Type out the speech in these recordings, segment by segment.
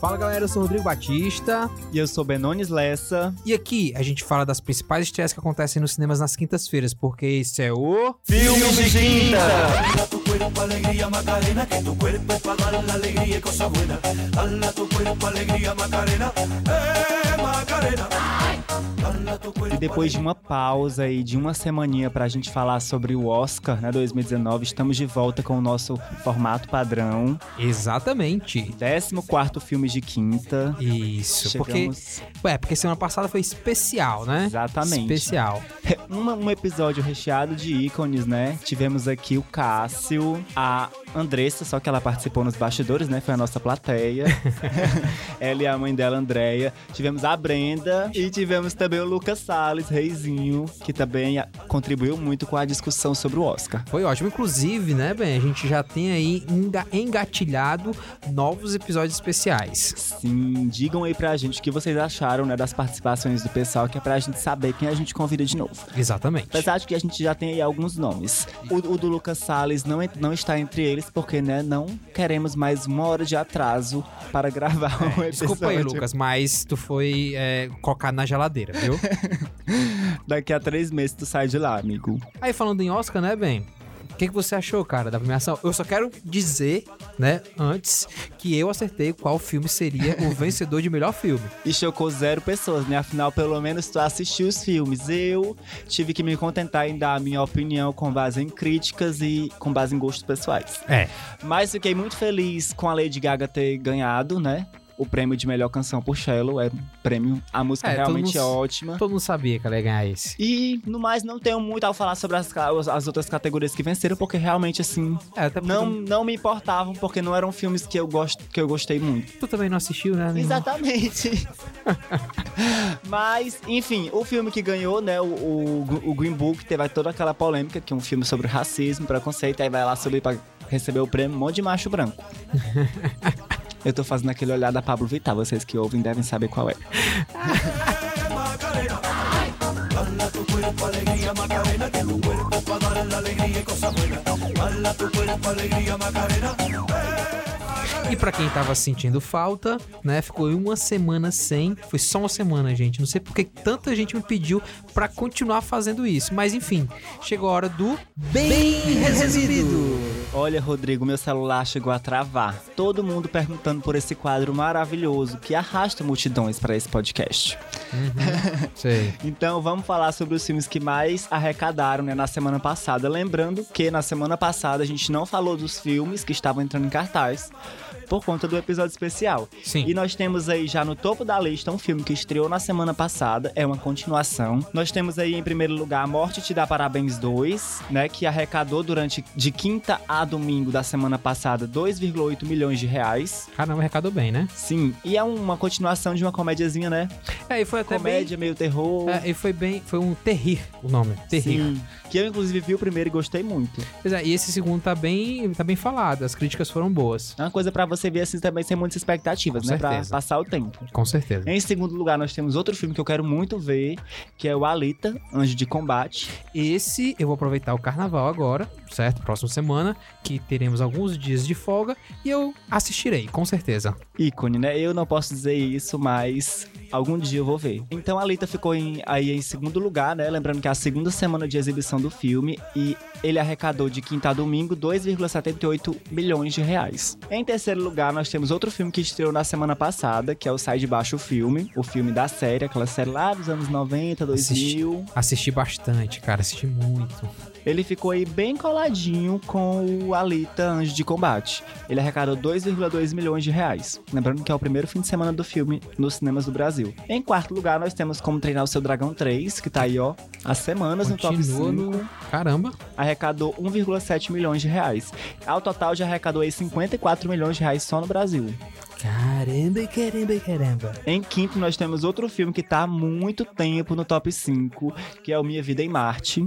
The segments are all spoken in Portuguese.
Fala galera, eu sou o Rodrigo Batista E eu sou Benones Lessa. e aqui a gente fala das principais estreias que acontecem nos cinemas nas quintas-feiras, porque esse é o. Filmes de Quinta! Dala para E depois de uma pausa aí de uma semaninha pra gente falar sobre o Oscar, né, 2019, estamos de volta com o nosso formato padrão. Exatamente. 14º Filmes de Quinta. Isso, porque. Chegamos... É, porque semana passada foi especial, né? Exatamente. Especial. Uma- um episódio recheado de ícones, né? Tivemos aqui o Cássio, a Andressa, só que ela participou nos bastidores, né? Foi a nossa plateia. ela e a mãe dela, Andréia. Tivemos a Brenda e tivemos também o Lucas Salles, reizinho, que também contribuiu muito com a discussão sobre o Oscar. Foi ótimo. Inclusive, né, Ben? A gente já tem aí enga- engatilhado novos episódios especiais. Sim, digam aí pra gente o que vocês acharam, né, das participações do pessoal, que é pra gente saber quem a gente convida de novo. Exatamente. Apesar de que a gente já tem aí alguns nomes. O, o do Lucas Salles não, não está entre eles, porque, né, não queremos mais uma hora de atraso para gravar um episódio. Desculpa aí, Lucas, mas tu foi é, colocado na geladeira, viu? Daqui a três meses tu sai de lá, amigo. aí falando em Oscar, né, Ben? O que, que você achou, cara, da premiação? Eu só quero dizer, né, antes, que eu acertei qual filme seria o vencedor de melhor filme. E chocou zero pessoas, né? Afinal, pelo menos tu assistiu os filmes. Eu tive que me contentar em dar a minha opinião com base em críticas e com base em gostos pessoais. É. Mas fiquei muito feliz com a Lady Gaga ter ganhado, né? O prêmio de melhor canção por Shallow. É um prêmio. A música É, realmente mundo- é ótima. Todo mundo sabia que ela ia ganhar esse. E, no mais, não tenho muito a falar sobre as, as outras categorias que venceram, porque realmente, assim, É, não, não me importavam, porque não eram filmes que eu, gosto, que eu gostei muito. tu também não assistiu, né? nenhum? Exatamente. Mas, enfim, o filme que ganhou, né, o, o, o Green Book, teve toda aquela polêmica, que é um filme sobre racismo, preconceito, aí vai lá subir pra receber o prêmio, um monte de macho branco. Eu tô fazendo aquele olhar da Pablo Vittar, vocês que ouvem devem saber qual é. Para E pra quem tava sentindo falta, né, ficou uma semana sem. Foi só uma semana, gente. Não sei porque tanta gente me pediu pra continuar fazendo isso. Mas enfim, chegou a hora do Bem Resumido. Olha, Rodrigo, meu celular chegou a travar. Todo mundo perguntando por esse quadro maravilhoso que arrasta multidões para esse podcast. Sei. Então vamos falar sobre os filmes que mais arrecadaram né, na semana passada. Lembrando que na semana passada a gente não falou dos filmes que estavam entrando em cartaz por conta do episódio especial. Sim. E nós temos aí já no topo da lista um filme que estreou na semana passada, é uma continuação. Nós temos aí em primeiro lugar A Morte Te Dá Parabéns 2, né, que arrecadou durante de quinta a domingo da semana passada 2,8 milhões de reais. Caramba, arrecadou bem, né? Sim, e é uma continuação de uma comédiazinha, né? É, e foi até Comédia, meio terror. bem. É, e foi bem. Foi um terrir o nome. Terrir. Sim, que eu inclusive vi o primeiro e gostei muito. Pois é, e esse segundo tá bem, tá bem falado. As críticas foram boas. É uma coisa pra você ver assim também sem muitas expectativas, Com né? Pra certeza. passar o tempo. Com certeza. Em segundo lugar, nós temos outro filme que eu quero muito ver, que é o Alita, Anjo de Combate. Esse eu vou aproveitar o carnaval agora, certo? Próxima semana, que teremos alguns dias de folga e eu assistirei, com certeza. Ícone, né? Eu não posso dizer isso, mas algum dia eu vou ver. Então a Alita ficou em- aí em segundo lugar, né? Lembrando que é a segunda semana de exibição do filme e ele arrecadou de quinta a domingo 2,78 milhões de reais. Em terceiro lugar, nós temos outro filme que estreou na semana passada, que é o Sai de Baixo Filme, o filme da série, aquela série lá dos anos 90, 2000. Assisti bastante, cara, assisti muito. Ele ficou aí bem coladinho com o Alita Anjo de Combate. Ele arrecadou 2,2 milhões de reais. Lembrando que é o primeiro fim de semana do filme nos cinemas do Brasil. Em quarto lugar, nós temos Como Treinar o Seu Dragão 3, que tá aí, ó, há semanas no top 5. Continua no... Caramba. Arrecadou 1,7 milhões de reais. Ao total, já arrecadou aí 54 milhões de reais só no Brasil. Caramba, caramba, caramba. Em quinto, nós temos outro filme que tá há muito tempo no top 5, que é o Minha Vida em Marte,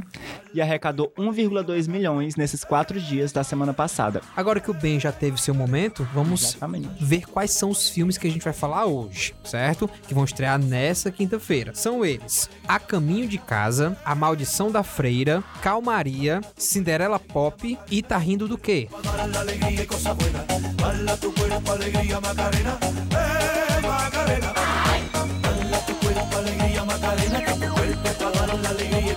e arrecadou arrecadou 1,2 milhões nesses quatro dias da semana passada. Agora que o Ben já teve seu momento, vamos Exatamente. ver quais são os filmes que a gente vai falar hoje, certo? Que vão estrear nessa quinta-feira. São eles: A Caminho de Casa, A Maldição da Freira, Calmaria, Cinderela Pop e Tá Rindo do Quê? la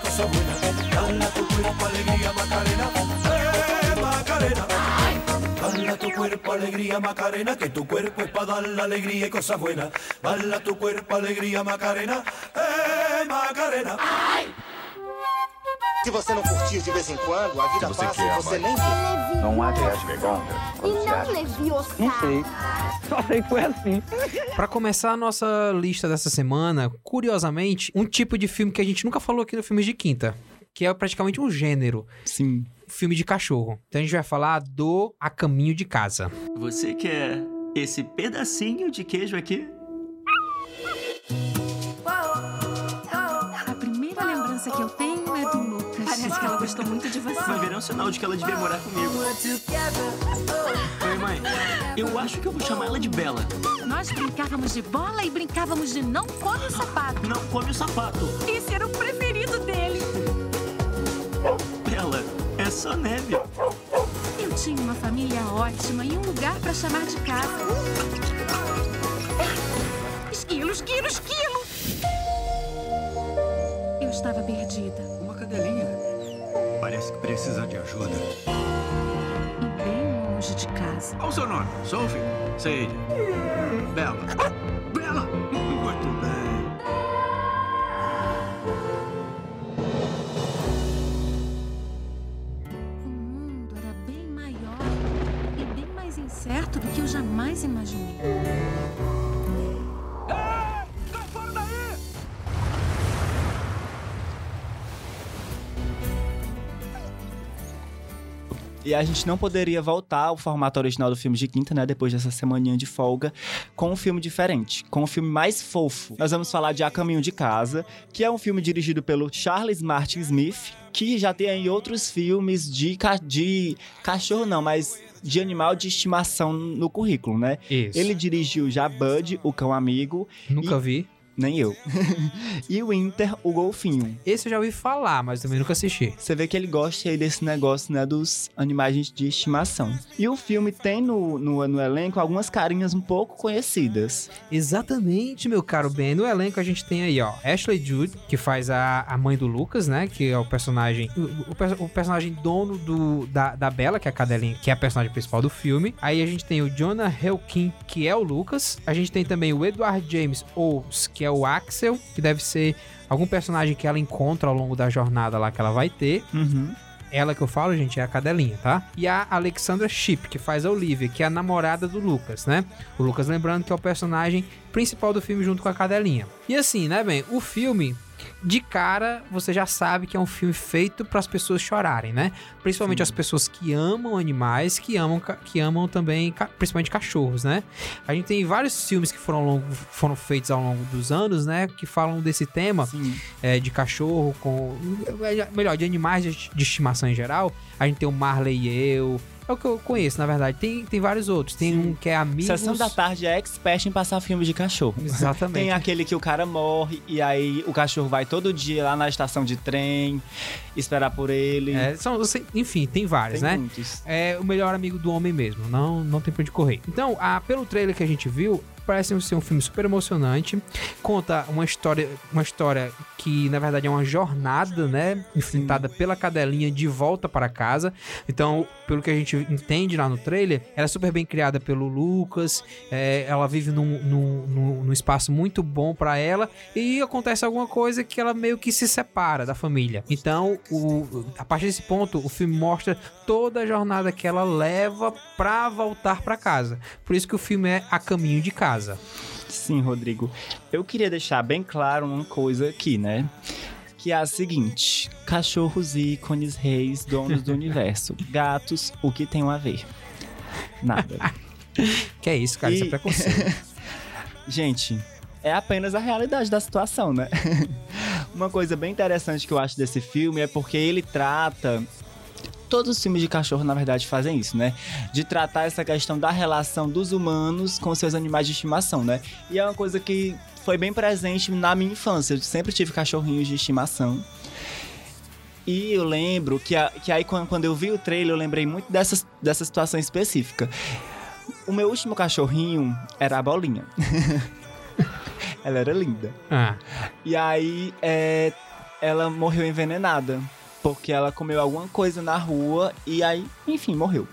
la alegría y cosas buenas. Bala tu cuerpo, alegría, Macarena. Eh, Macarena. Bala tu cuerpo, alegría, Macarena. Que tu cuerpo es para dar la alegría y cosas buenas. Bala tu cuerpo, alegría, Macarena. Eh, Macarena. Se você não curtir de vez em quando, a vida você passa quer, e você nem vê. Não há teste contra. E não Leviosa. Não sei. Só sei que foi assim. Pra começar a nossa lista dessa semana, curiosamente, um tipo de filme que a gente nunca falou aqui no Filmes de Quinta, que é praticamente um gênero, Sim. filme de cachorro. Então a gente vai falar do A Caminho de Casa. Você quer esse pedacinho de queijo aqui? Gostou muito de você. Vai ver é um sinal de que ela devia morar comigo. Oi, mãe. Eu acho que eu vou chamar ela de Bela. Nós brincávamos de bola e brincávamos de não come o sapato. Não come o sapato. Esse era o preferido dele. Bela, é só neve. Eu tinha uma família ótima e um lugar pra chamar de casa. Esquilo, esquilo, esquilo! Eu estava perdida Uma cadelinha. Parece que precisa de ajuda. e bem longe de casa. Qual o seu nome? Sophie? Sadie? Bela? Bela! Muito bem. O mundo era bem maior e bem mais incerto do que eu jamais imaginei. E a gente não poderia voltar ao formato original do filme de quinta, né? Depois dessa semaninha de folga, com um filme diferente, com um filme mais fofo. Nós vamos falar de A Caminho de Casa, que é um filme dirigido pelo Charles Martin Smith, que já tem aí outros filmes de, ca- de cachorro, não, mas de animal de estimação no currículo, né? Isso. Ele dirigiu já Bud, o cão amigo, Nunca e- vi. Nem eu. e o Inter, o golfinho. Esse eu já ouvi falar, mas também nunca assisti. Você vê que ele gosta aí desse negócio, né, dos animais de estimação. E o filme tem no, no, no elenco algumas carinhas um pouco conhecidas. Exatamente, meu caro Ben. No elenco a gente tem aí, ó, Ashley Judd, que faz a, a mãe do Lucas, né? Que é o personagem. O, o o personagem dono do, da, da Bella, que é a cadelinha, que é a personagem principal do filme. Aí a gente tem o Jonah Helkin, que é o Lucas. A gente tem também o Edward James que é o Axel, que deve ser algum personagem que ela encontra ao longo da jornada lá que ela vai ter. Uhum. Ela que eu falo, gente, é a cadelinha, tá? E a Alexandra Shipp, que faz a Olivia, que é a namorada do Lucas, né? O Lucas, lembrando que é o personagem principal do filme junto com a cadelinha. E assim, né, bem, o filme. De cara, você já sabe que é um filme feito para as pessoas chorarem, né? Principalmente as pessoas que amam animais, que amam, que amam também, principalmente cachorros, né? A gente tem vários filmes que foram, longo- foram feitos ao longo dos anos, né? Que falam desse tema Sim. é, de cachorro, com. Melhor, de animais de, de estimação em geral. A gente tem o Marley e eu. É o que eu conheço, na verdade. Tem, tem vários outros. Tem um que é Amigos. Sessão da Tarde é expert em passar filmes de cachorro. Exatamente. Tem aquele que o cara morre e aí o cachorro vai todo dia lá na estação de trem esperar por ele. É, são, enfim, tem vários, Tem né? muitos. É o melhor amigo do homem mesmo. Não, não tem pra onde correr. Então, a, pelo trailer que a gente viu, parece ser um filme super emocionante. Conta uma história, uma história que, na verdade, é uma jornada, né? Enfrentada pela cadelinha de volta para casa. Então, pelo que a gente entende lá no trailer, ela é super bem criada pelo Lucas. é, ela vive num, num, num- espaço muito bom para ela. E acontece alguma coisa que ela meio que se separa da família. Então, o, a partir desse ponto, o filme mostra toda a jornada que ela leva pra voltar pra casa. Por isso que o filme é A Caminho de Casa. Sim, Rodrigo. Eu queria deixar bem claro uma coisa aqui, né? Que é a seguinte: cachorros, ícones, reis, donos do universo. Gatos, o que tem a ver? Nada. Que é isso, cara, isso é E- preconceito. Gente, é apenas a realidade da situação, né? Uma coisa bem interessante que eu acho desse filme é porque ele trata. Todos os filmes de cachorro, na verdade, fazem isso, né? De tratar essa questão da relação dos humanos com seus animais de estimação, né? E é uma coisa que foi bem presente na minha infância. Eu sempre tive cachorrinhos de estimação. E eu lembro que, a- que aí quando, eu vi o trailer, eu lembrei muito dessa, dessa situação específica. O meu último cachorrinho era a bolinha. Ela era linda. Ah, E aí, é, ela morreu envenenada. Porque ela comeu alguma coisa na rua e aí, enfim, morreu.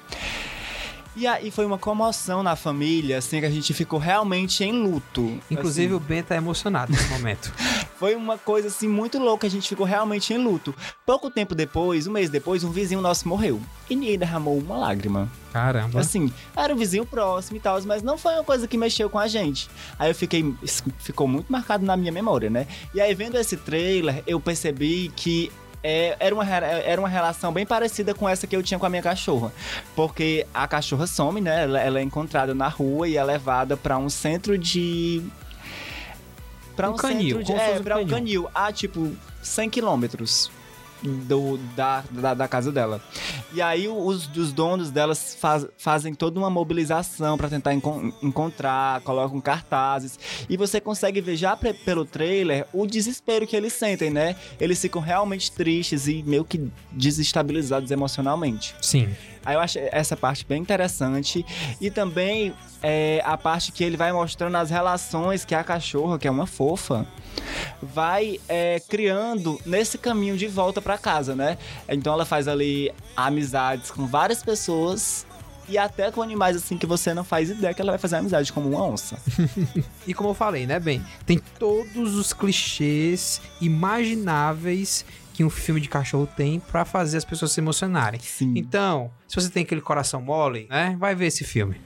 E aí foi uma comoção na família, assim, que a gente ficou realmente em luto. inclusive Assim, o Ben tá emocionado nesse momento. foi uma coisa, assim, muito louca, a gente ficou realmente em luto. Pouco tempo depois, um mês depois, um vizinho nosso morreu. E ninguém derramou uma lágrima. Caramba. Assim, era um vizinho próximo e tal, mas não foi uma coisa que mexeu com a gente. Aí eu fiquei. Ficou muito marcado na minha memória, né? E aí, vendo esse trailer, eu percebi que. É, era, uma, era uma relação bem parecida com essa que eu tinha com a minha cachorra. Porque a cachorra some, né? Ela, ela é encontrada na rua e é levada pra um centro de. Pra Um um, canil, centro de. É, um pra um canil. canil. A tipo 100 quilômetros do, da, da, da casa dela. E aí os, os donos delas faz- fazem toda uma mobilização para tentar encon- encontrar, colocam cartazes. E você consegue ver já pelo trailer o desespero que eles sentem, né? Eles ficam realmente tristes e meio que desestabilizados emocionalmente. Sim. Aí eu acho essa parte bem interessante. E também é, a parte que ele vai mostrando as relações que a cachorra, que é uma fofa, vai é, criando nesse caminho de volta pra casa, né? Então ela faz ali amizades com várias pessoas. E até com animais assim que você não faz ideia que ela vai fazer amizade, como uma onça. E como eu falei, né, Ben? Tem todos os clichês imagináveis que um filme de cachorro tem pra fazer as pessoas se emocionarem. Sim. Então, se você tem aquele coração mole, né, vai ver esse filme.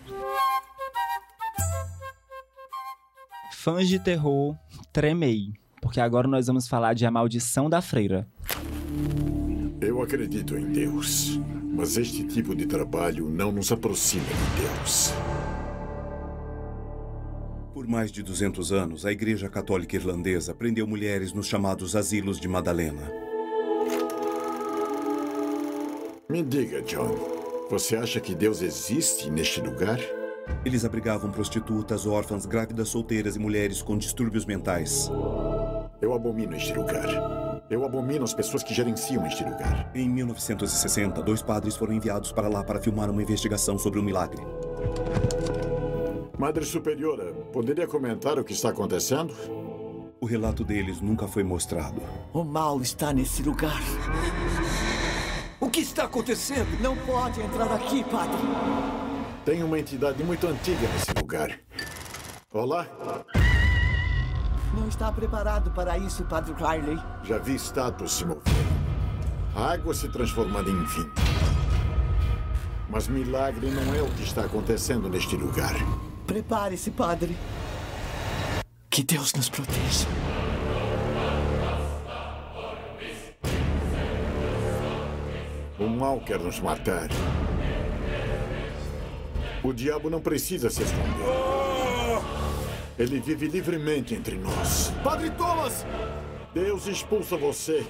Fãs de terror, tremei. Porque agora nós vamos falar de A Maldição da Freira. Eu acredito em Deus, mas este tipo de trabalho não nos aproxima de Deus. Por mais de 200 anos, a Igreja Católica Irlandesa prendeu mulheres nos chamados asilos de Madalena. Me diga, John, você acha que Deus existe neste lugar? Eles abrigavam prostitutas, órfãs, grávidas solteiras e mulheres com distúrbios mentais. Eu abomino este lugar. Eu abomino as pessoas que gerenciam este lugar. Em 1960, dois padres foram enviados para lá para filmar uma investigação sobre o milagre. Madre Superiora, poderia comentar o que está acontecendo? O relato deles nunca foi mostrado. O mal está nesse lugar. O que está acontecendo? Não pode entrar aqui, padre. Tem uma entidade muito antiga nesse lugar. Olá, Não está preparado para isso, padre Riley. já vi estátuas se moverem. A água se transformando em vinho. Mas milagre não é o que está acontecendo neste lugar. Prepare-se, padre. Que Deus nos proteja. O mal quer nos matar. O diabo não precisa se esconder. Ele vive livremente entre nós. Padre Thomas! Deus expulsa você.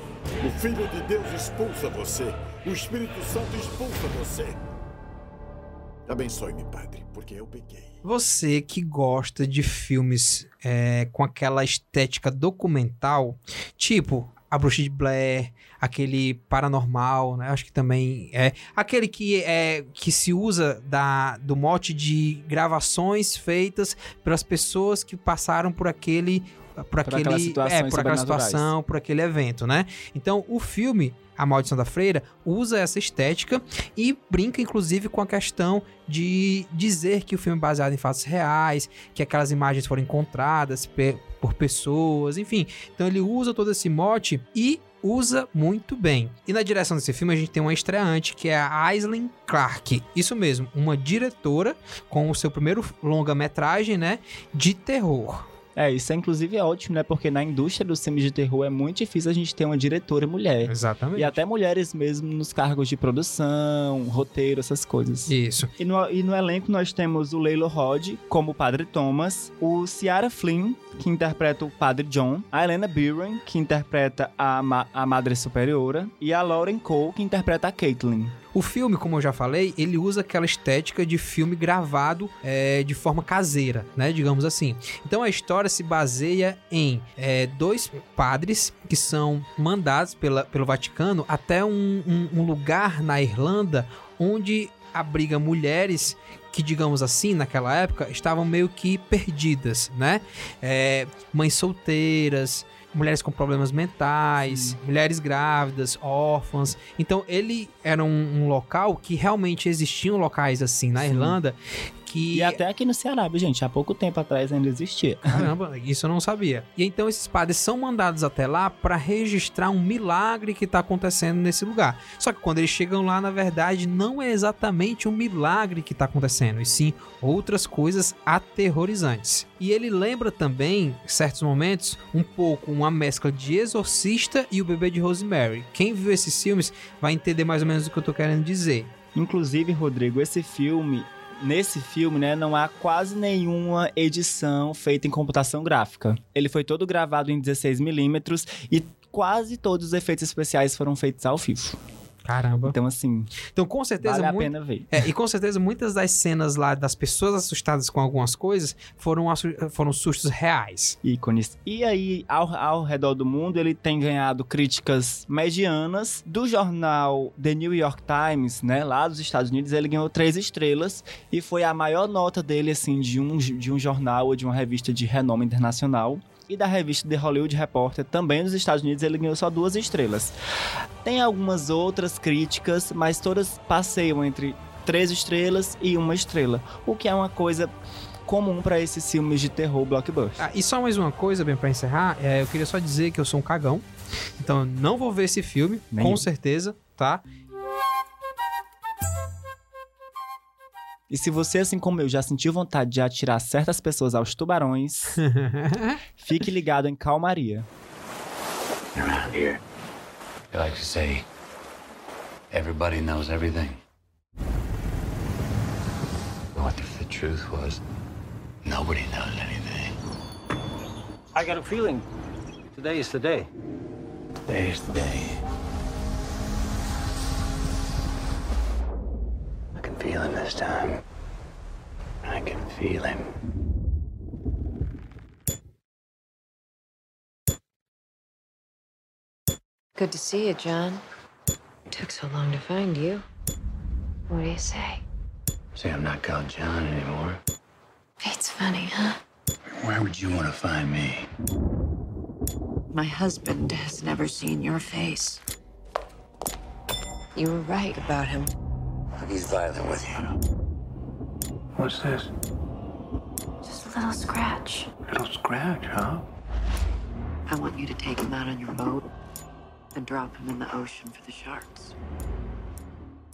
O Filho de Deus expulsa você. O Espírito Santo expulsa você. Abençoe-me, Padre, porque eu pequei. Você que gosta de filmes é, com aquela estética documental, tipo A Bruxa de Blair, aquele paranormal, né? Acho que também é aquele que é que se usa da, do mote de gravações feitas pelas pessoas que passaram por aquele por aquele aquelas situações é, por aquela situação, por aquele evento, né? Então, o filme A Maldição da Freira usa essa estética e brinca inclusive com a questão de dizer que o filme é baseado em fatos reais, que aquelas imagens foram encontradas por pessoas, enfim. Então ele usa todo esse mote e usa muito bem. E na direção desse filme a gente tem uma estreante que é a Aislinn Clark. Isso mesmo, uma diretora com o seu primeiro longa-metragem, né, de terror. É, isso é inclusive ótimo, né? Porque na indústria dos filmes de terror é muito difícil a gente ter uma diretora mulher. Exatamente. E até mulheres mesmo nos cargos de produção, roteiro, essas coisas. Isso. E no, e no elenco nós temos o Leilo Rod como o Padre Thomas, o Ciara Flynn, que interpreta o Padre John, a Helena Mirren, que interpreta a, ma a Madre Superiora, e a Lauren Cole, que interpreta a Caitlin. O filme, como eu já falei, ele usa aquela estética de filme gravado é, de forma caseira, né? Digamos assim. Então a história se baseia em é, dois padres que são mandados pela, pelo Vaticano até um, um, um lugar na Irlanda onde abriga mulheres que, digamos assim, naquela época, estavam meio que perdidas, né? É, mães solteiras, mulheres com problemas mentais, mulheres grávidas, órfãs. Então ele era um, um local que realmente existiam locais assim na Irlanda que E até aqui no Ceará, gente, há pouco tempo atrás ainda existia. Caramba, isso eu não sabia. E então esses padres são mandados até lá para registrar um milagre que está acontecendo nesse lugar. Só que quando eles chegam lá, na verdade, não é exatamente um milagre que está acontecendo, e sim outras coisas aterrorizantes. E ele lembra também, em certos momentos, um pouco uma mescla de Exorcista e o Bebê de Rosemary. Quem viu esses filmes vai entender mais ou menos o que eu tô querendo dizer. Inclusive, Rodrigo, esse filme nesse filme, né, não há quase nenhuma edição feita em computação gráfica. Ele foi todo gravado em 16mm e quase todos os efeitos especiais foram feitos ao vivo. Caramba. Então, assim. Então, com certeza. Vale a muito- pena ver. É, e com certeza muitas das cenas lá das pessoas assustadas com algumas coisas foram, foram sustos reais. ícones. E aí, ao, ao redor do mundo, ele tem ganhado críticas medianas. Do jornal The New York Times, né, lá dos Estados Unidos, ele ganhou três estrelas e foi a maior nota dele, assim, de um, de um jornal ou de uma revista de renome internacional. E da revista The Hollywood Reporter, também dos Estados Unidos, ele ganhou só duas estrelas. Tem algumas outras críticas, mas todas passeiam entre três estrelas e uma estrela, o que é uma coisa comum para esses filmes de terror blockbuster. Ah, e só mais uma coisa, bem, pra encerrar, é, eu queria só dizer que eu sou um cagão. Então eu não vou ver esse filme, Nem com eu. certeza, tá? E se você, assim como eu, já sentiu vontade de atirar certas pessoas aos tubarões, fique ligado em calmaria. Around here, they like to say, everybody knows everything. What if the truth was, nobody knows anything? I got a feeling today is the day. Today's the day. Can feel him this time. I can feel him. Good to see you, John. Took so long to find you. What do you say? Say I'm not called John anymore. It's funny, huh? Where would you want to find me? My husband has never seen your face. You were right about him. He's violent with you. What's this? Just a little scratch. Little scratch, huh? I want you to take him out on your boat and drop him in the ocean for the sharks.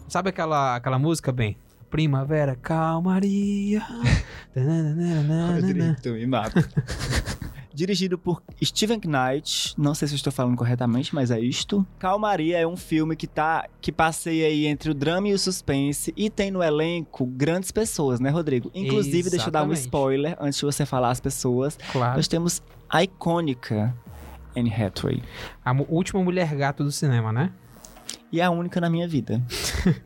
Sabe aquela, aquela música, bem? Primavera, calmaria. Rodrigo, tu me mata. Dirigido por Steven Knight, não sei se eu estou falando corretamente, mas é isto. Calmaria é um filme que tá que passeia aí entre o drama e o suspense e tem no elenco grandes pessoas, né, Rodrigo? Inclusive, deixa eu dar um Exatamente. spoiler antes de você falar as pessoas. Claro. Nós temos a icônica Anne Hathaway A última mulher gato do cinema, né? e é a única na minha vida.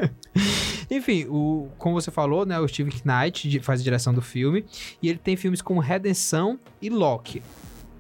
Enfim, o, como você falou, né, o Steve Knight faz a direção do filme e ele tem filmes como Redenção e Loki.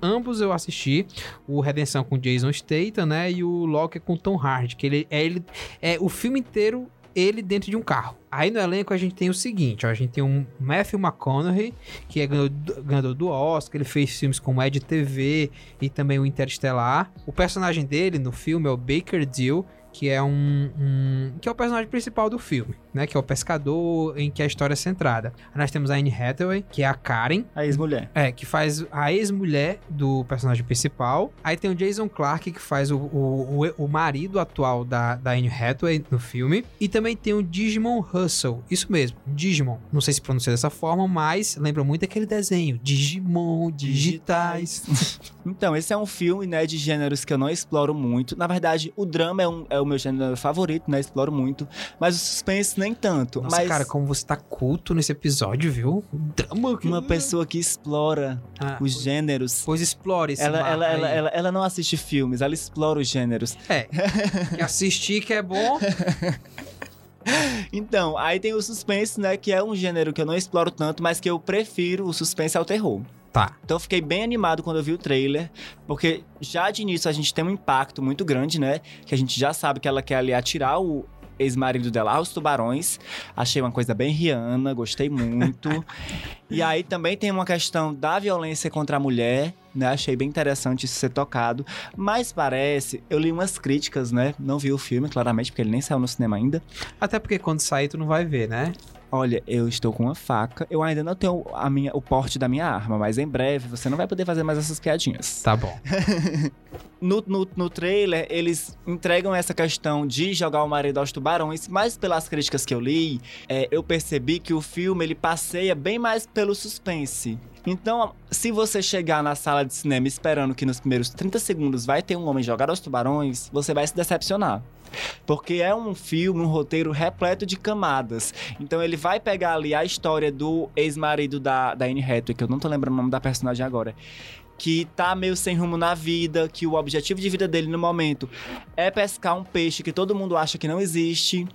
Ambos eu assisti, o Redenção com Jason Statham, né, e o Loki com Tom Hardy, que ele é ele é o filme inteiro ele dentro de um carro. Aí no elenco a gente tem o seguinte, ó, a gente tem um Matthew McConaughey, que é ganhador, do Oscar, ele fez filmes como Ed TV e também o Interestelar. O personagem dele no filme é o Baker Dill, que é um, um- que é o personagem principal do filme, né? Que é o pescador em que a história é centrada. Nós temos a Anne Hathaway, que é a Karen. A ex-mulher. É, que faz a ex-mulher do personagem principal. Aí tem o Jason Clarke, que faz o, o, o, o marido atual da, da Anne Hathaway no filme. E também tem o Digimon Russell. Isso mesmo, Digimon. Não sei se pronuncia dessa forma, mas lembra muito aquele desenho. Digimon, digitais. Então, esse é um filme, né, de gêneros que eu não exploro muito. Na verdade, o drama é, um- é o meu gênero favorito, né? Exploro muito. Mas o suspense nem tanto. Nossa, mas cara, como você tá culto nesse episódio, viu? Drama. uma pessoa que explora Ah, os gêneros. Pois explore esse Ela, ela, ela, ela, ela não assiste filmes, ela explora os gêneros. É. Que assistir que é bom. Então, aí tem o suspense, né? Que é um gênero que eu não exploro tanto, mas que eu prefiro o suspense ao terror. Tá. Então eu fiquei bem animado quando eu vi o trailer, porque já de início a gente tem um impacto muito grande, né? Que a gente já sabe que ela quer ali atirar o ex-marido dela aos tubarões. Achei uma coisa bem Rihanna, gostei muito. e aí também tem uma questão da violência contra a mulher, né? Achei bem interessante isso ser tocado. Mas parece, eu li umas críticas, né? Não vi o filme, claramente, porque ele nem saiu no cinema ainda. Até porque quando sair tu não vai ver, né? Olha, eu estou com uma faca. Eu ainda não tenho a minha, o porte da minha arma, mas em breve você não vai poder fazer mais essas piadinhas. Tá bom. No, no, no trailer, eles entregam essa questão de jogar o marido aos tubarões, mas pelas críticas que eu li, é, eu percebi que o filme ele passeia bem mais pelo suspense. Então, se você chegar na sala de cinema esperando que nos primeiros 30 segundos vai ter um homem jogar aos tubarões, você vai se decepcionar. Porque é um filme, um roteiro repleto de camadas. Então ele vai pegar ali a história do ex-marido da, da Anne Hathaway, que eu não tô lembrando o nome da personagem agora. Que tá meio sem rumo na vida, que o objetivo de vida dele no momento é pescar um peixe que todo mundo acha que não existe.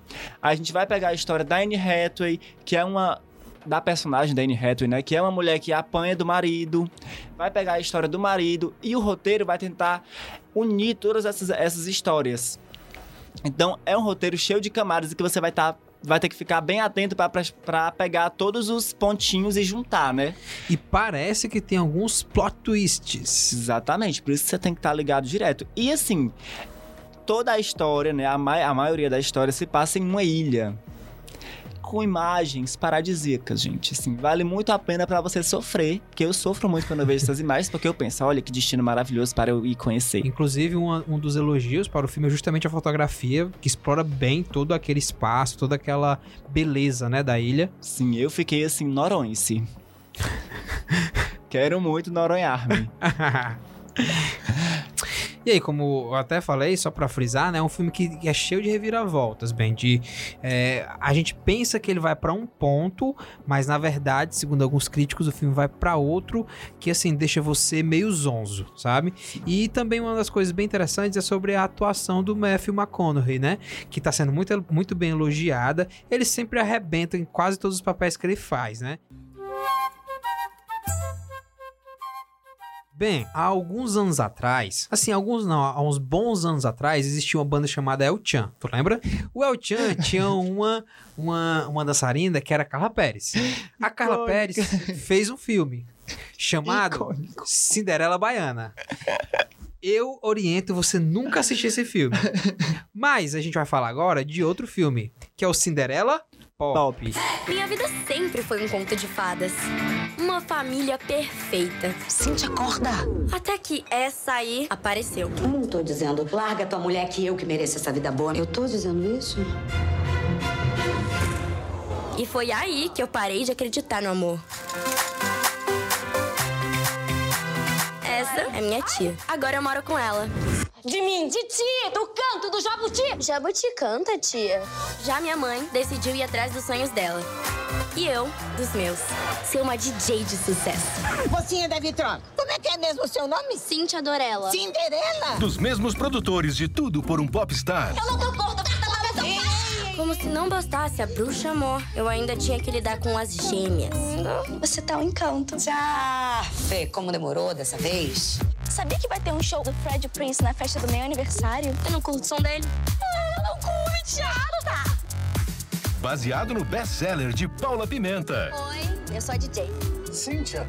A gente vai pegar a história da Anne Hathaway, que é uma da personagem da Anne Hathaway, né? Que é uma mulher que apanha do marido. Vai pegar a história do marido e o roteiro vai tentar unir todas essas, essas histórias. Então, é um roteiro cheio de camadas e que você vai estar. vai ter que ficar bem atento pra pegar todos os pontinhos e juntar, né? E parece que tem alguns plot twists. Exatamente, por isso que você tem que estar ligado direto. E assim, toda a história, né? A, ma- a maioria da história se passa em uma ilha. Com imagens paradisíacas, gente. Assim, vale muito a pena pra você sofrer. Que eu sofro muito quando eu vejo essas imagens, porque eu penso, olha que destino maravilhoso para eu ir conhecer. Inclusive, um, um dos elogios para o filme é justamente a fotografia, que explora bem todo aquele espaço, toda aquela beleza, né, da ilha. Sim, eu fiquei assim, noronse. Quero muito noronhar-me. E aí, como eu até falei, só pra frisar, né, é um filme que é cheio de reviravoltas, bem, de é, a gente pensa que ele vai pra um ponto, mas na verdade, segundo alguns críticos, o filme vai pra outro, que assim deixa você meio zonzo, sabe? E também uma das coisas bem interessantes é sobre a atuação do Matthew McConaughey, né, que tá sendo muito, muito bem elogiada. Ele sempre arrebenta em quase todos os papéis que ele faz, né? Bem, há alguns anos atrás, assim, alguns não, há uns bons anos atrás, existia uma banda chamada El Chan, tu lembra? O El Chan tinha uma, uma, uma dançarina que era a Carla Pérez. A Carla. Pérez fez um filme chamado Cinderela Baiana. Eu oriento você nunca assistir esse filme. Mas a gente vai falar agora de outro filme, que é o Cinderela Pop. Minha vida sempre foi um conto de fadas. Uma família perfeita. Cintia, acorda! Até que essa aí apareceu. Eu não tô dizendo, larga tua mulher que eu que mereço essa vida boa. Eu tô dizendo isso? E foi aí que eu parei de acreditar no amor. Essa é minha tia. Agora eu moro com ela. De mim, de ti, do canto do jabuti. Jabuti canta, tia. Já minha mãe decidiu ir atrás dos sonhos dela. E eu, dos meus. Ser uma DJ de sucesso. Mocinha da Vitron, como é que é mesmo o seu nome? Cintia Dorella. Cinderela? Dos mesmos produtores de Tudo por um Popstar. Eu não tô gorda, Como se não bastasse a bruxa amor, eu ainda tinha que lidar com as gêmeas. Você tá um encanto. Já, Fê, como demorou dessa vez? Sabia que vai ter um show do Fred Prince na festa do meu aniversário? Eu não curto o som dele. Eu não curte, nada. Baseado no best-seller de Paula Pimenta. Oi, eu sou a DJ. Cíntia?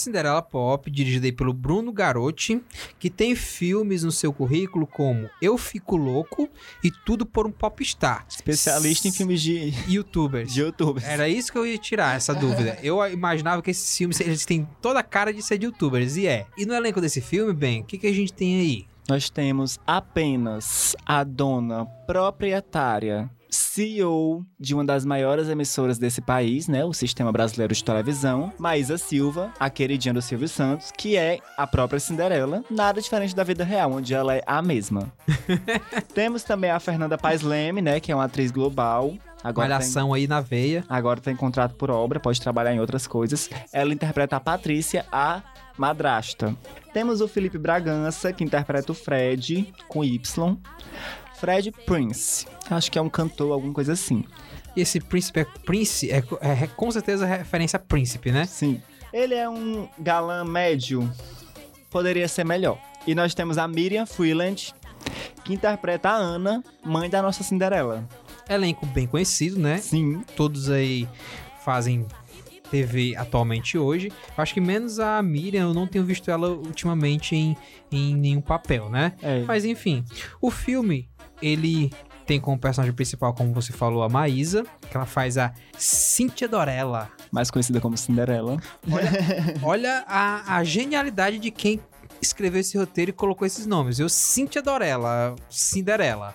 Cinderela Pop, dirigida aí pelo Bruno Garotti, que tem filmes no seu currículo como Eu Fico Louco e Tudo por um Popstar. Especialista em filmes de youtubers. De youtubers. Era isso que eu ia tirar, essa dúvida. Eu imaginava que esses filmes eles têm toda a cara de ser de youtubers, e é. E no elenco desse filme, bem, o que, que a gente tem aí? Nós temos apenas a dona proprietária CEO de uma das maiores emissoras desse país, né, o Sistema Brasileiro de Televisão, Maísa Silva, a queridinha do Silvio Santos, que é a própria Cinderela, nada diferente da vida real, onde ela é a mesma. Temos também a Fernanda Paes Leme, né, que é uma atriz global, Agora Malhação tem, aí na veia. Agora tem contrato por obra, pode trabalhar em outras coisas. Ela interpreta a Patrícia, a madrasta. Temos o Felipe Bragança, que interpreta o Fred, com Y. Fred Prince. Acho que é um cantor, alguma coisa assim. E esse príncipe é, Prince é, é, é com certeza referência a príncipe, né? Sim. Ele é um galã médio. Poderia ser melhor. E nós temos a Miriam Freeland, que interpreta a Ana, mãe da nossa Cinderela. Elenco bem conhecido, né? Sim. Todos aí fazem TV atualmente hoje. Acho que menos a Miriam, eu não tenho visto ela ultimamente em, em nenhum papel, né? É. Mas enfim, o filme, ele tem como personagem principal, como você falou, a Maísa, que ela faz a Cíntia Dorella. Mais conhecida como Cinderela. Olha, olha a, a genialidade de quem escreveu esse roteiro e colocou esses nomes. Eu, Cíntia Dorella, Cinderela.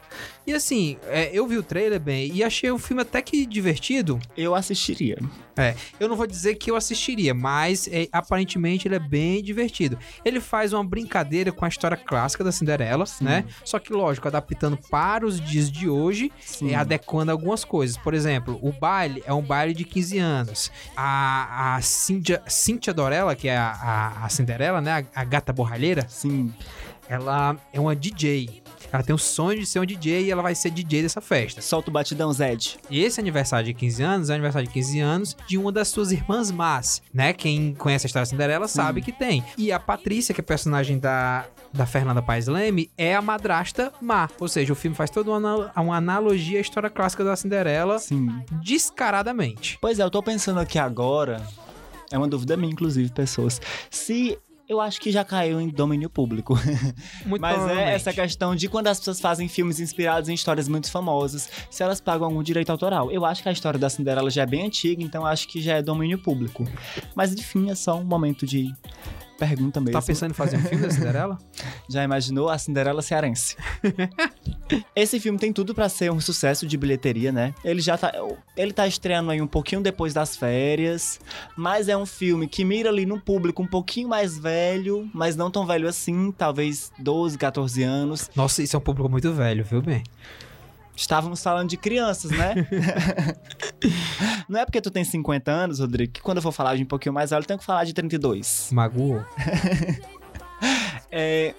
E assim, é, eu vi o trailer bem e achei o filme até que divertido. Eu assistiria. É, eu não vou dizer que eu assistiria, mas é, aparentemente ele é bem divertido. Ele faz uma brincadeira com a história clássica da Cinderela, Sim. né? Só que, lógico, adaptando para os dias de hoje, e adequando algumas coisas. Por exemplo, o baile é um baile de 15 anos. A, a Cíntia, Cíntia Dorella, que é a, a, a Cinderela, né? A, a gata borralheira. Sim. Ela é uma DJ. Ela tem o sonho de ser um DJ e ela vai ser DJ dessa festa. Solta o batidão, Zed. E esse aniversário de 15 anos é aniversário de 15 anos de uma das suas irmãs más, né? Quem conhece a história da Cinderela sabe que tem. E a Patrícia, que é personagem da, da Fernanda Paes Leme, é a madrasta má. Ou seja, o filme faz toda uma, uma analogia à história clássica da Cinderela Sim. descaradamente. Pois é, eu tô pensando aqui agora. É uma dúvida minha, inclusive, pessoas. Se eu acho que já caiu em domínio público. Muito Mas é essa questão de quando as pessoas fazem filmes inspirados em histórias muito famosas, se elas pagam algum direito autoral. Eu acho que a história da Cinderela já é bem antiga, então acho que já é domínio público. Mas enfim, é só um momento de pergunta mesmo. Tá pensando em fazer um filme da Cinderela? Já imaginou a Cinderela cearense? Esse filme tem tudo para ser um sucesso de bilheteria, né? Ele já tá, ele tá estreando aí um pouquinho depois das férias, mas é um filme que mira ali no público um pouquinho mais velho, mas não tão velho assim, talvez 12, 14 anos. Nossa, isso é um público muito velho, viu bem? Estávamos falando de crianças, né? Não é porque tu tem 50 anos, Rodrigo, que quando eu for falar de um pouquinho mais velho, eu tenho que falar de 32. Magoou. é,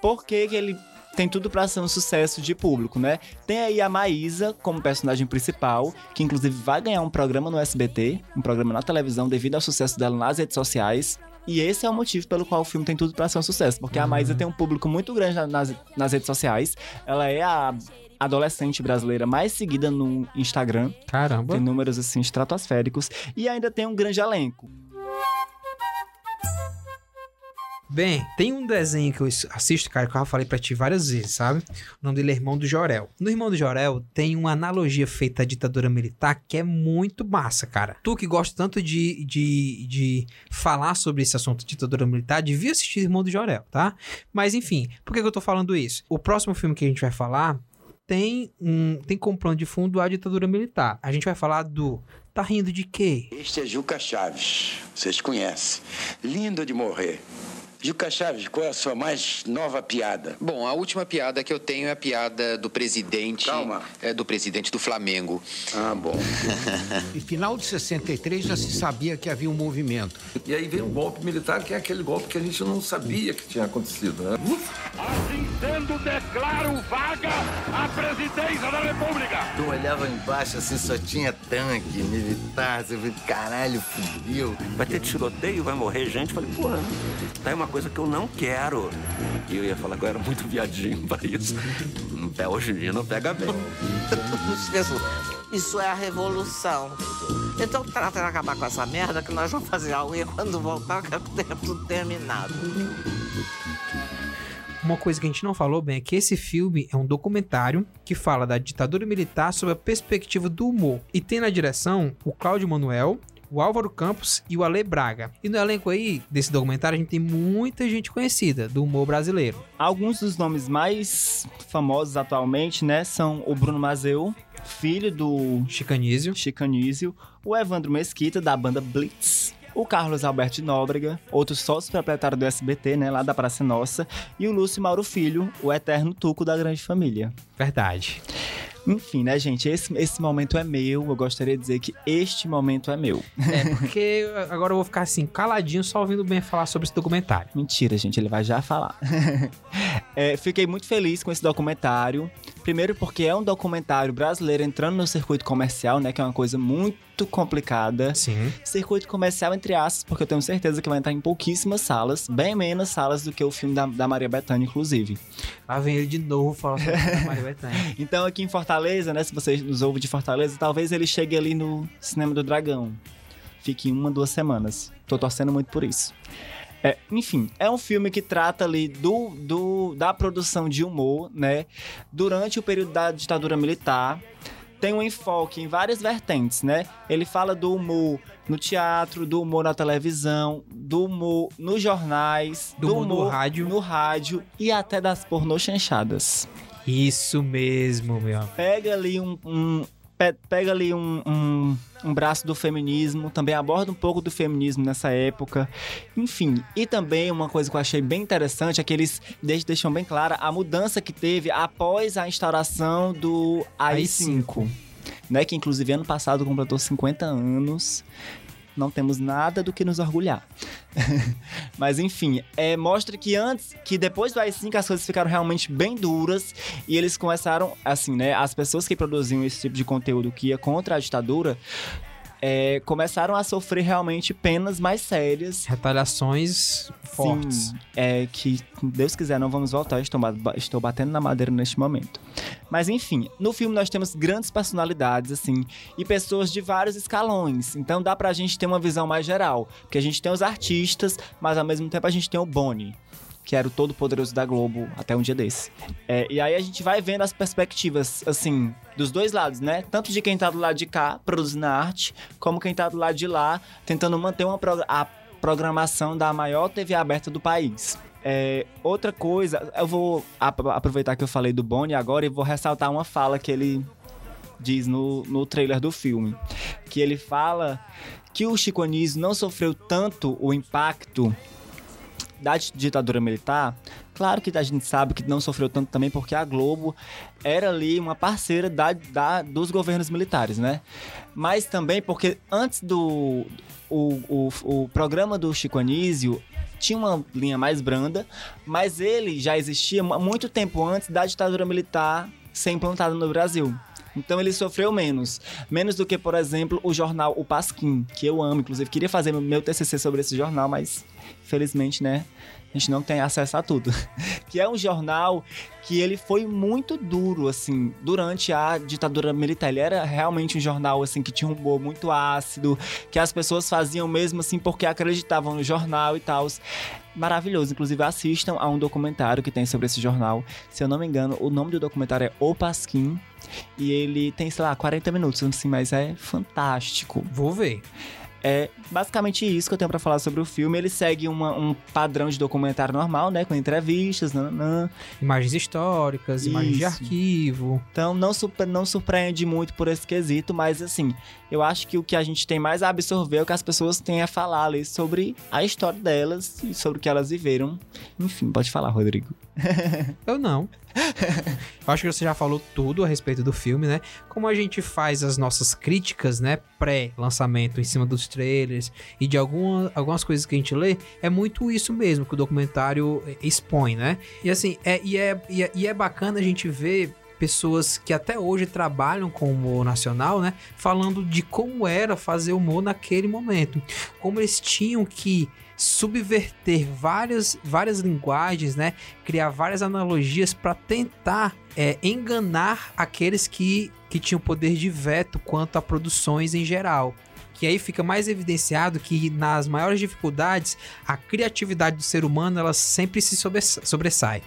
por que, que ele tem tudo para ser um sucesso de público, né? Tem aí a Maísa como personagem principal, que inclusive vai ganhar um programa no SBT, um programa na televisão devido ao sucesso dela nas redes sociais. E esse é o motivo pelo qual o filme tem tudo para ser um sucesso, porque uhum. a Maísa tem um público muito grande nas, nas redes sociais. Ela é a adolescente brasileira mais seguida no Instagram. Caramba. Tem números assim estratosféricos e ainda tem um grande elenco. Bem, tem um desenho que eu assisto, cara, que eu já falei pra ti várias vezes, sabe? O nome dele é Irmão do Jorel. No Irmão do Jorel tem uma analogia feita à ditadura militar que é muito massa, cara. Tu que gosta tanto de, de, de falar sobre esse assunto, ditadura militar, devia assistir Irmão do Jorel, tá? Mas enfim, por que, que eu tô falando isso? O próximo filme que a gente vai falar tem, um, tem como plano de fundo a ditadura militar. A gente vai falar do. Tá rindo de quê? Este é Juca Chaves. Vocês conhecem. Lindo de morrer. Juca Chaves, qual é a sua mais nova piada? Bom, a última piada que eu tenho é a piada do presidente. Calma. É, do presidente do Flamengo. Ah, bom. e final de 63 já se sabia que havia um movimento. E aí veio um golpe militar, que é aquele golpe que a gente não sabia que tinha acontecido, né? Assim sendo, declaro vaga a presidência da República. Tu olhava embaixo assim, só tinha tanque, militar, você viu, caralho, fudeu. Vai ter tiroteio, vai morrer gente. Eu falei, porra, tá aí uma coisa que eu não quero. E eu ia falar que eu era muito viadinho para isso. Pé hoje em dia não pega bem. Isso é a revolução. Então trata de acabar com essa merda que nós vamos fazer a unha quando voltar, eu quero ter tudo terminado. Uma coisa que a gente não falou bem é que esse filme é um documentário que fala da ditadura militar sob a perspectiva do humor. E tem na direção o Cláudio Manuel, o Álvaro Campos e o Ale Braga. E no elenco aí desse documentário a gente tem muita gente conhecida do humor brasileiro. Alguns dos nomes mais famosos atualmente, né, são o Bruno Mazeu, filho do Chicanísio, Chicanísio o Evandro Mesquita, da banda Blitz, o Carlos Alberto Nóbrega, outro sócio proprietário do SBT, né, lá da Praça Nossa, e o Lúcio Mauro Filho, o eterno tuco da grande família. Verdade. Enfim, né, gente? Esse, esse momento é meu. Eu gostaria de dizer que este momento é meu. É, porque agora eu vou ficar assim, caladinho, só ouvindo bem falar sobre esse documentário. Mentira, gente, ele vai já falar. é, fiquei muito feliz com esse documentário. Primeiro porque é um documentário brasileiro entrando no circuito comercial, né? Que é uma coisa muito complicada. Sim. Circuito comercial, entre aspas, porque eu tenho certeza que vai entrar em pouquíssimas salas. Bem menos salas do que o filme da, da Maria Bethânia, inclusive. Lá vem ele de novo falando sobre a Maria Bethânia. então aqui em Fortaleza, né? Se você nos ouve de Fortaleza, talvez ele chegue ali no Cinema do Dragão. Fique em uma, duas semanas. Tô torcendo muito por isso. É, enfim, é um filme que trata ali do, do, da produção de humor, né? Durante o período da ditadura militar. Tem um enfoque em várias vertentes, né? Ele fala do humor no teatro, do humor na televisão, do humor nos jornais, do, do humor no rádio. no rádio e até das pornochanchadas. Isso mesmo, meu. Pega ali um, um pega ali um, um, um, braço do feminismo, também aborda um pouco do feminismo nessa época. Enfim, e também uma coisa que eu achei bem interessante é que eles deixam bem clara a mudança que teve após a instauração do AI-5. Né, que inclusive ano passado completou 50 anos não temos nada do que nos orgulhar. Mas enfim, é, mostra que antes, que depois do AI-5 as coisas ficaram realmente bem duras e eles começaram, assim, né? As pessoas que produziam esse tipo de conteúdo que ia contra a ditadura é, começaram a sofrer realmente penas mais sérias. Retaliações fortes. Sim, é, que, Deus quiser, não vamos voltar. Estou, estou batendo na madeira neste momento. Mas enfim, no filme nós temos grandes personalidades, assim, e pessoas de vários escalões. Então dá pra gente ter uma visão mais geral. Porque a gente tem os artistas, mas ao mesmo tempo a gente tem o Bonnie que era o todo poderoso da Globo até um dia desse. É, e aí a gente vai vendo as perspectivas, assim, dos dois lados, né? Tanto de quem tá do lado de cá, produzindo arte, como quem tá do lado de lá, tentando manter uma a programação da maior TV aberta do país. É, outra coisa, eu vou aproveitar que eu falei do Bonnie agora e vou ressaltar uma fala que ele diz no, no trailer do filme. Que ele fala que o Chico Anísio não sofreu tanto o impacto da ditadura militar, claro que a gente sabe que não sofreu tanto também porque a Globo era ali uma parceira da, da dos governos militares, né? Mas também porque antes do o, o, o programa do Chico Anísio tinha uma linha mais branda, mas ele já existia muito tempo antes da ditadura militar ser implantada no Brasil. Então ele sofreu menos. Menos do que, por exemplo, o jornal O Pasquim, que eu amo. Inclusive, queria fazer meu TCC sobre esse jornal, mas felizmente, né? A gente não tem acesso a tudo. que é um jornal que ele foi muito duro, assim, durante a ditadura militar. Ele era realmente um jornal, assim, que tinha um humor muito ácido, que as pessoas faziam mesmo, assim, porque acreditavam no jornal e tal. Maravilhoso. Inclusive, assistam a um documentário que tem sobre esse jornal. Se eu não me engano, o nome do documentário é O Pasquim. E ele tem, sei lá, 40 minutos, assim, mas é fantástico. Vou ver. É basicamente isso que eu tenho para falar sobre o filme. Ele segue uma, um padrão de documentário normal, né? Com entrevistas, nananã. imagens históricas, isso. imagens de arquivo. Então não, super, não surpreende muito por esse quesito, mas assim, eu acho que o que a gente tem mais a absorver é o que as pessoas têm a falar ali sobre a história delas e sobre o que elas viveram. Enfim, pode falar, Rodrigo. eu não. Eu acho que você já falou tudo a respeito do filme, né? Como a gente faz as nossas críticas, né, pré-lançamento em cima dos trailers e de alguma, algumas coisas que a gente lê, é muito isso mesmo que o documentário expõe, né? E assim, é, e, é, e, é, e é bacana a gente ver pessoas que até hoje trabalham com humor nacional, né? Falando de como era fazer humor naquele momento. Como eles tinham que subverter várias, várias linguagens, né? Criar várias analogias para tentar é, enganar aqueles que, que tinham poder de veto quanto a produções em geral. que aí fica mais evidenciado que nas maiores dificuldades a criatividade do ser humano ela sempre se sobressa- sobressai.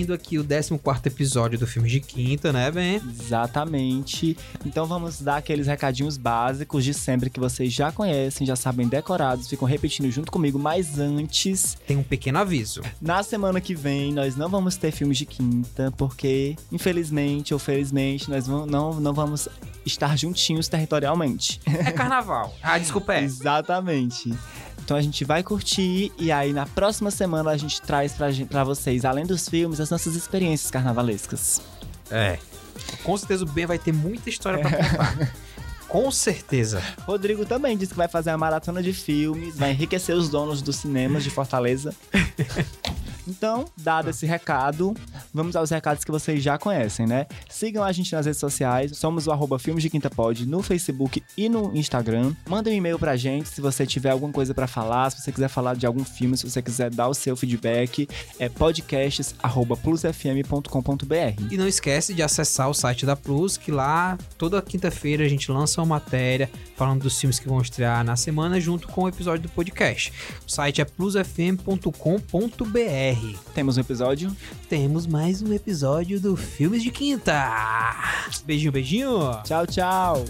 Concluindo aqui o 14 episódio do filme de quinta, né, Ben? Exatamente. Então vamos dar aqueles recadinhos básicos de sempre que vocês já conhecem, já sabem decorados, ficam repetindo junto comigo, mas antes. Tem um pequeno aviso. Na semana que vem, nós não vamos ter filmes de quinta, porque, infelizmente ou felizmente, nós não, não vamos estar juntinhos territorialmente. É carnaval. Ah, desculpa, é. Exatamente. Então a gente vai curtir e aí na próxima semana a gente traz pra, gen- pra vocês, além dos filmes, as nossas experiências carnavalescas. É. Com certeza o Ben vai ter muita história pra contar. Com certeza. Rodrigo também disse que vai fazer uma maratona de filmes, vai enriquecer os donos dos cinemas de Fortaleza. Então, dado esse recado, vamos aos recados que vocês já conhecem, né? Sigam a gente nas redes sociais, somos o arroba Filmes de Quinta Pod no Facebook e no Instagram. Mandem um e-mail pra gente se você tiver alguma coisa pra falar, se você quiser falar de algum filme, se você quiser dar o seu feedback, é podcasts@plusfm.com.br. E não esquece de acessar o site da Plus, que lá toda quinta-feira a gente lança uma matéria falando dos filmes que vão estrear na semana junto com o episódio do podcast. O site é plusfm.com.br. Temos um episódio? Temos mais um episódio do Filmes de Quinta. Beijinho, beijinho. Tchau, tchau.